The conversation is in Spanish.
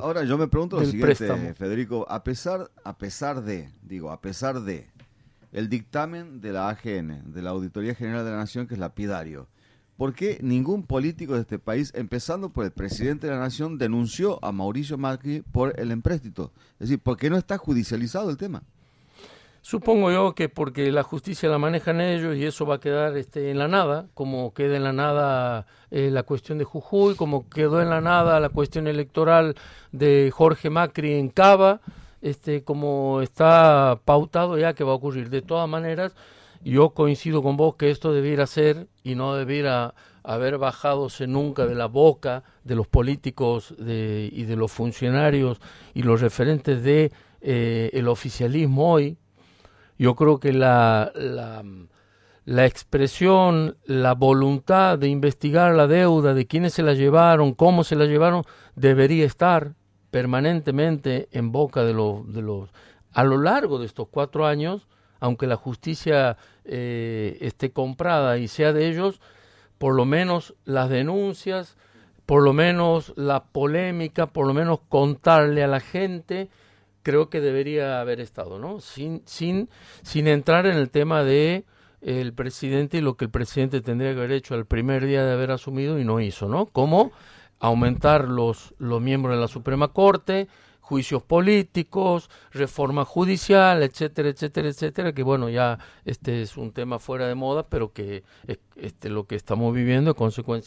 Ahora yo me pregunto lo siguiente, Federico, a pesar, a pesar de, digo, a pesar de el dictamen de la AGN, de la Auditoría General de la Nación, que es lapidario, ¿por qué ningún político de este país, empezando por el presidente de la Nación, denunció a Mauricio Macri por el empréstito? Es decir, ¿por qué no está judicializado el tema? Supongo yo que porque la justicia la manejan ellos y eso va a quedar este, en la nada, como queda en la nada eh, la cuestión de Jujuy, como quedó en la nada la cuestión electoral de Jorge Macri en Cava, este, como está pautado ya que va a ocurrir. De todas maneras, yo coincido con vos que esto debiera ser y no debiera haber bajadose nunca de la boca de los políticos y de los funcionarios y los referentes de eh, el oficialismo hoy, yo creo que la, la, expresión, la voluntad de investigar la deuda, de quiénes se la llevaron, cómo se la llevaron, debería estar permanentemente en boca de los... De los a lo largo de estos cuatro años, aunque la justicia eh, esté comprada y sea de ellos, por lo menos las denuncias, por lo menos la polémica, por lo menos contarle a la gente creo que debería haber estado, ¿no? Sin, sin, sin entrar en el tema de el presidente y lo que el presidente tendría que haber hecho al primer día de haber asumido y no hizo, ¿no? Como aumentar los, los miembros de la Suprema Corte, juicios políticos, reforma judicial, etcétera, etcétera, etcétera, que bueno, ya este es un tema fuera de moda, pero que este lo que estamos viviendo es consecuencia